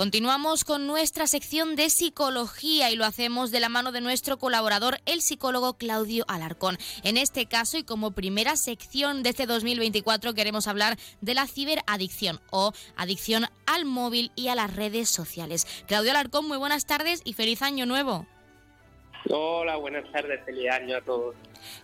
Continuamos con nuestra sección de psicología y lo hacemos de la mano de nuestro colaborador, el psicólogo Claudio Alarcón. En este caso y como primera sección de este 2024 queremos hablar de la ciberadicción o adicción al móvil y a las redes sociales. Claudio Alarcón, muy buenas tardes y feliz año nuevo. Hola, buenas tardes, feliz año a todos.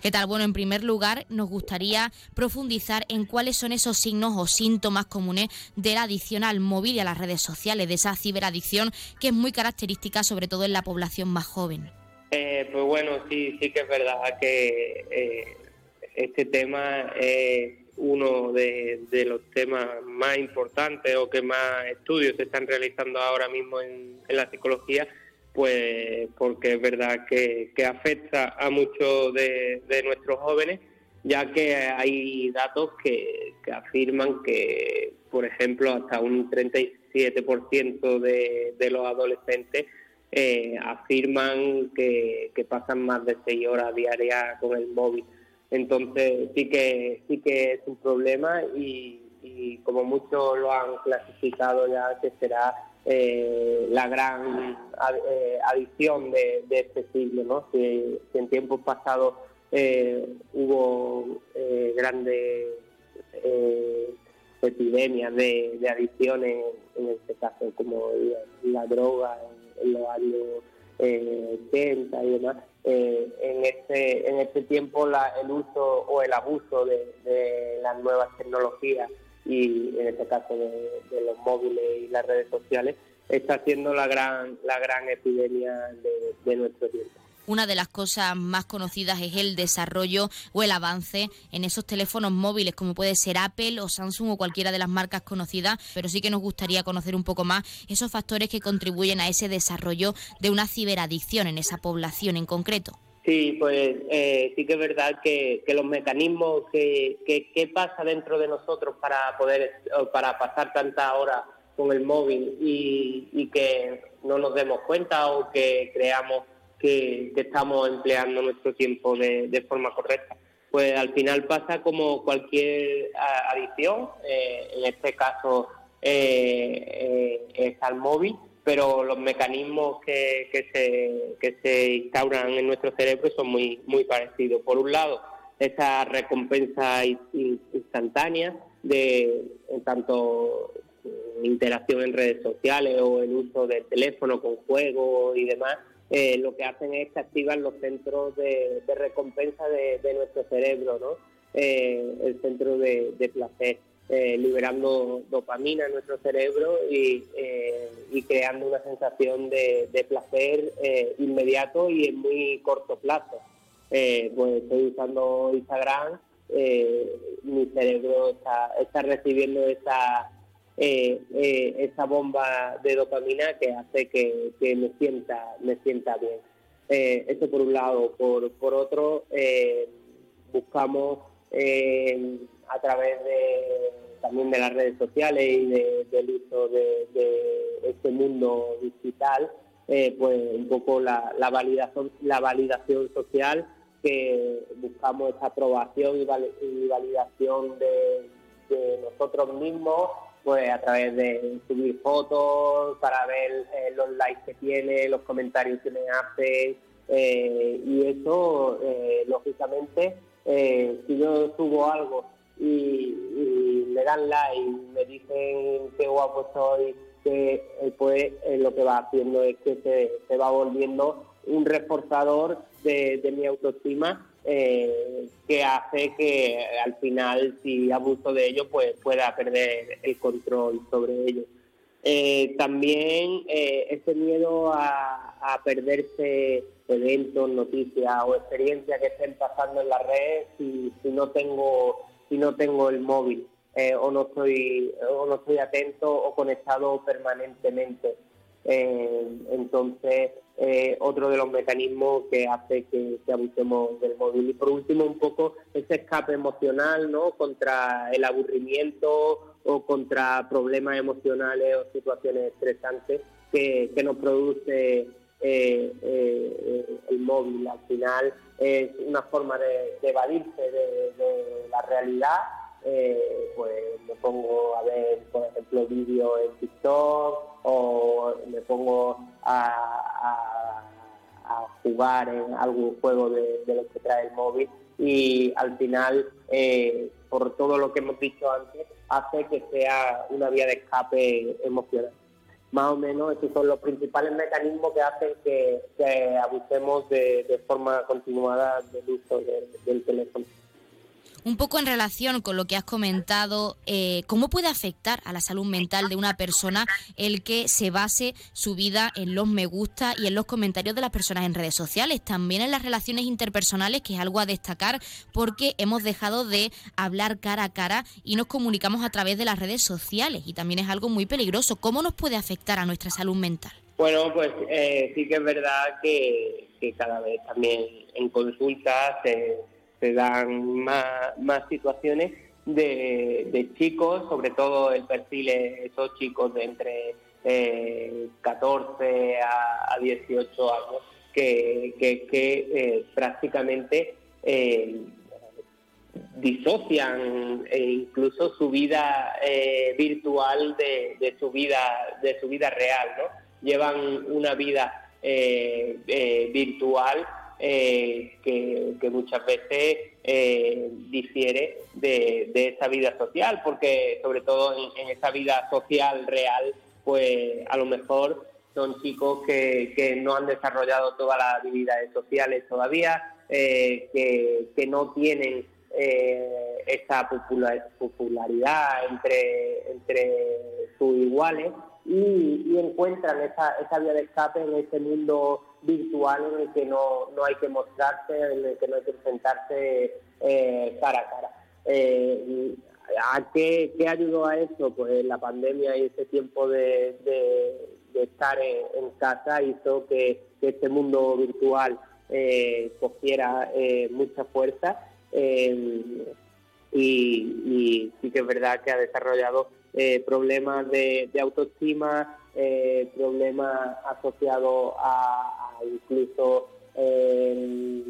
¿Qué tal? Bueno, en primer lugar, nos gustaría profundizar en cuáles son esos signos o síntomas comunes de la adicción al móvil y a las redes sociales, de esa ciberadicción que es muy característica sobre todo en la población más joven. Eh, pues bueno, sí, sí que es verdad que eh, este tema es uno de, los temas más importantes o que más estudios se están realizando ahora mismo en la psicología pues porque es verdad que, afecta a muchos de, nuestros jóvenes, ya que hay datos que, afirman que, por ejemplo, hasta un 37% de, de los adolescentes eh, afirman que, pasan más de seis horas diarias con el móvil. Entonces sí que sí que es un problema y, y como muchos lo han clasificado ya que será eh, la gran eh, adición de, este siglo, ¿no? Si, en tiempos pasados eh, hubo grandes epidemias de, adicciones, en este caso como la, droga en, los años 80 y demás, en este en este tiempo el uso o el abuso de las nuevas tecnologías y en este caso de, los móviles y las redes sociales, está siendo la gran, la gran epidemia de, nuestro tiempo. Una de las cosas más conocidas es el desarrollo o el avance en esos teléfonos móviles, como puede ser Apple o Samsung o cualquiera de las marcas conocidas, pero sí que nos gustaría conocer un poco más esos factores que contribuyen a ese desarrollo de una ciberadicción en esa población en concreto. Sí, pues eh, sí que es verdad que, los mecanismos que, que, pasa dentro de nosotros para poder para pasar tantas horas con el móvil y, que no nos demos cuenta o que creamos que, estamos empleando nuestro tiempo de, forma correcta. Pues al final pasa como cualquier adicción, eh, en este caso eh, es al móvil, pero los mecanismos que, se, que se instauran en nuestro cerebro son muy, muy parecidos. Por un lado, esa recompensa instantánea de tanto interacción en redes sociales o el uso del teléfono con juegos y demás, eh, lo que hacen es que activan los centros de, recompensa de, nuestro cerebro, ¿no? Eh, el centro de placer. Eh, liberando dopamina en nuestro cerebro y, eh, creando una sensación de, placer eh, inmediato y en muy corto plazo. pues estoy usando Instagram, mi cerebro está, recibiendo esa, esa bomba de dopamina que hace que, me sienta me sienta bien. eso por un lado. Por, por otro, buscamos a través de también de las redes sociales y del uso de, este mundo digital, eh, pues un poco la, validación la validación social que buscamos esa aprobación y, validación de, nosotros mismos pues a través de subir fotos para ver eh, los likes que tiene, los comentarios que me hace eh, y eso lógicamente si yo subo algo y, me dan like, me dicen qué guapo soy, que eh, pues eh, lo que va haciendo es que se, va volviendo un reforzador de, mi autoestima eh, que hace que al final si abuso de ello pues pueda perder el control sobre ello. también ese miedo a, a, perderse eventos, noticias o experiencias que estén pasando en la red si, si no tengo si no tengo el móvil eh, o no estoy o no estoy atento o conectado permanentemente. Eh, entonces, eh, otro de los mecanismos que hace que, abusemos del móvil. Y por último, un poco ese escape emocional, ¿no? Contra el aburrimiento o contra problemas emocionales o situaciones estresantes que, nos produce el móvil. Al final, es una forma de, evadirse de, la realidad. Eh, pues me pongo a ver, por ejemplo, vídeos en TikTok o me pongo a, jugar en algún juego de, de los que trae el móvil y al final, eh, por todo lo que hemos dicho antes, hace que sea una vía de escape emocional. Más o menos esos son los principales mecanismos que hacen que, abusemos de, forma continuada del uso del teléfono. Un poco en relación con lo que has comentado, eh, ¿cómo puede afectar a la salud mental de una persona el que se base su vida en los me gusta y en los comentarios de las personas en redes sociales? También en las relaciones interpersonales, que es algo a destacar porque hemos dejado de hablar cara a cara y nos comunicamos a través de las redes sociales y también es algo muy peligroso. ¿Cómo nos puede afectar a nuestra salud mental? Bueno, pues eh, sí que es verdad que, cada vez también en consultas se dan más, más situaciones de, chicos, sobre todo el perfil es esos chicos de entre 14 eh, a, 18 años, que, que, eh, prácticamente eh, disocian incluso su vida virtual de, de, su vida de su vida real, ¿no? Llevan una vida virtual eh, que, muchas veces eh, difiere de, esa vida social, porque sobre todo en, esa vida social real, pues a lo mejor son chicos que, no han desarrollado todas las habilidades sociales todavía, eh, que, no tienen esa popularidad entre, entre sus iguales y, encuentran esa, esa vía de escape en ese mundo virtual en el que no, no hay que mostrarse, en el que no hay que enfrentarse eh, cara a cara. Eh, ¿A qué, ayudó a eso? Pues la pandemia y ese tiempo de, de, estar en, casa hizo que, este mundo virtual eh, cogiera mucha fuerza y, sí que es verdad que ha desarrollado problemas de, autoestima, problemas asociados a, incluso eh,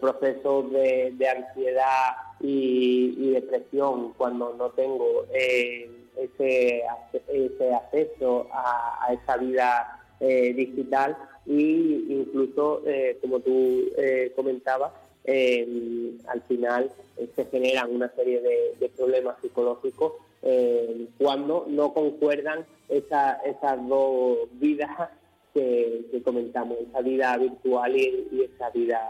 procesos de, ansiedad y, depresión cuando no tengo eh, ese, ese acceso a, esa vida eh, digital y incluso, como tú comentabas, al final se generan una serie de problemas psicológicos eh, cuando no concuerdan esa, esas dos vidas que, comentamos, esa vida virtual y, esa vida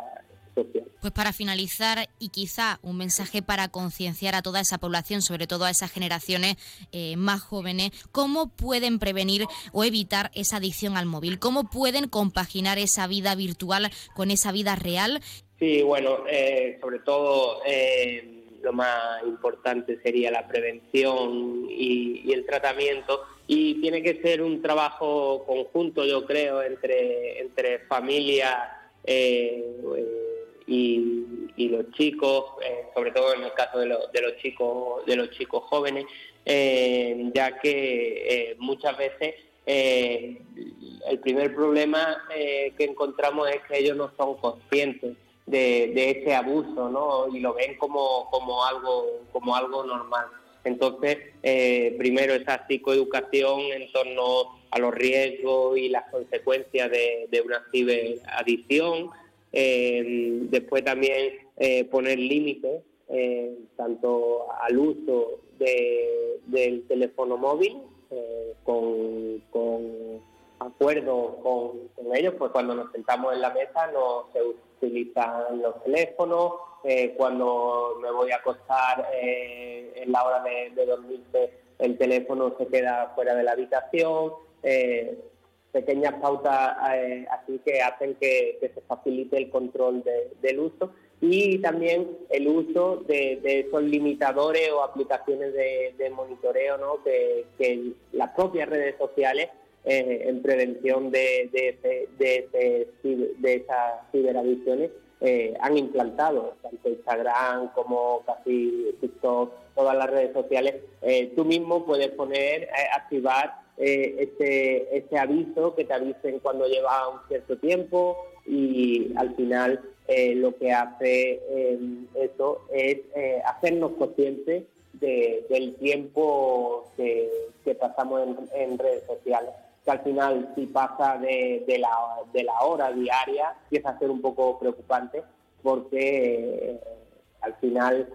social. Pues para finalizar y quizá un mensaje para concienciar a toda esa población, sobre todo a esas generaciones eh, más jóvenes, ¿cómo pueden prevenir o evitar esa adicción al móvil? ¿Cómo pueden compaginar esa vida virtual con esa vida real? Sí, bueno, eh, sobre todo lo más importante sería la prevención y, el tratamiento y tiene que ser un trabajo conjunto yo creo entre entre familia eh, y, los chicos eh, sobre todo en el caso de, de, los chicos de los chicos jóvenes eh, ya que muchas veces el primer problema que encontramos es que ellos no son conscientes de, ese abuso, ¿no? Y lo ven como, como, algo, como algo normal. Entonces, eh, primero esa psicoeducación en torno a los riesgos y las consecuencias de, una ciberadicción. Eh, después también eh, poner límites tanto al uso del teléfono móvil con, con acuerdo con, ellos, pues cuando nos sentamos en la mesa no se utilizan los teléfonos, eh, cuando me voy a acostar eh, en la hora de, dormirse el teléfono se queda fuera de la habitación, eh, pequeñas pautas así que hacen que, se facilite el control del uso y también el uso de, esos limitadores o aplicaciones de, monitoreo ¿no? que, las propias redes sociales en prevención de, de, de, de esas ciberadicciones eh, han implantado, tanto Instagram como casi TikTok, todas las redes sociales. Eh, tú mismo puedes poner, activar ese, ese aviso que te avisen cuando lleva un cierto tiempo y al final lo que hace eso es hacernos conscientes del tiempo que, pasamos en, redes sociales. Que al final, si pasa de, la, de la hora diaria, empieza a ser un poco preocupante porque eh, al final,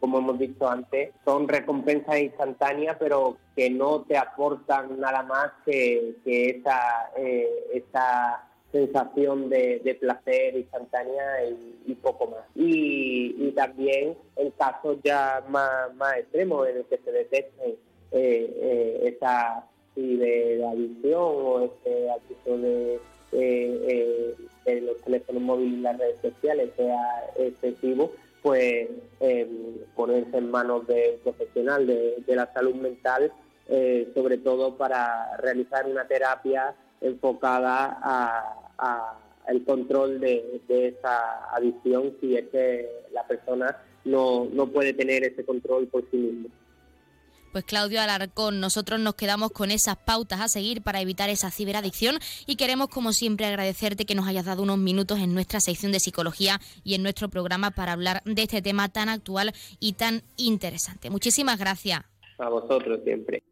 como hemos dicho antes, son recompensas instantáneas, pero que no te aportan nada más que, esa, eh, esa sensación de, placer instantánea y, poco más. Y, también en casos ya más, más extremos en el que se detecte eh, eh, esa de, adicción o ese acto de, eh, de los teléfonos móviles y las redes sociales sea excesivo, pues ponerse en manos de un profesional de, la salud mental, sobre todo para realizar una terapia enfocada a, el control de, esa adicción si es que la persona no, no puede tener ese control por sí mismo. Pues Claudio Alarcón, nosotros nos quedamos con esas pautas a seguir para evitar esa ciberadicción y queremos como siempre agradecerte que nos hayas dado unos minutos en nuestra sección de psicología y en nuestro programa para hablar de este tema tan actual y tan interesante. Muchísimas gracias. A vosotros siempre.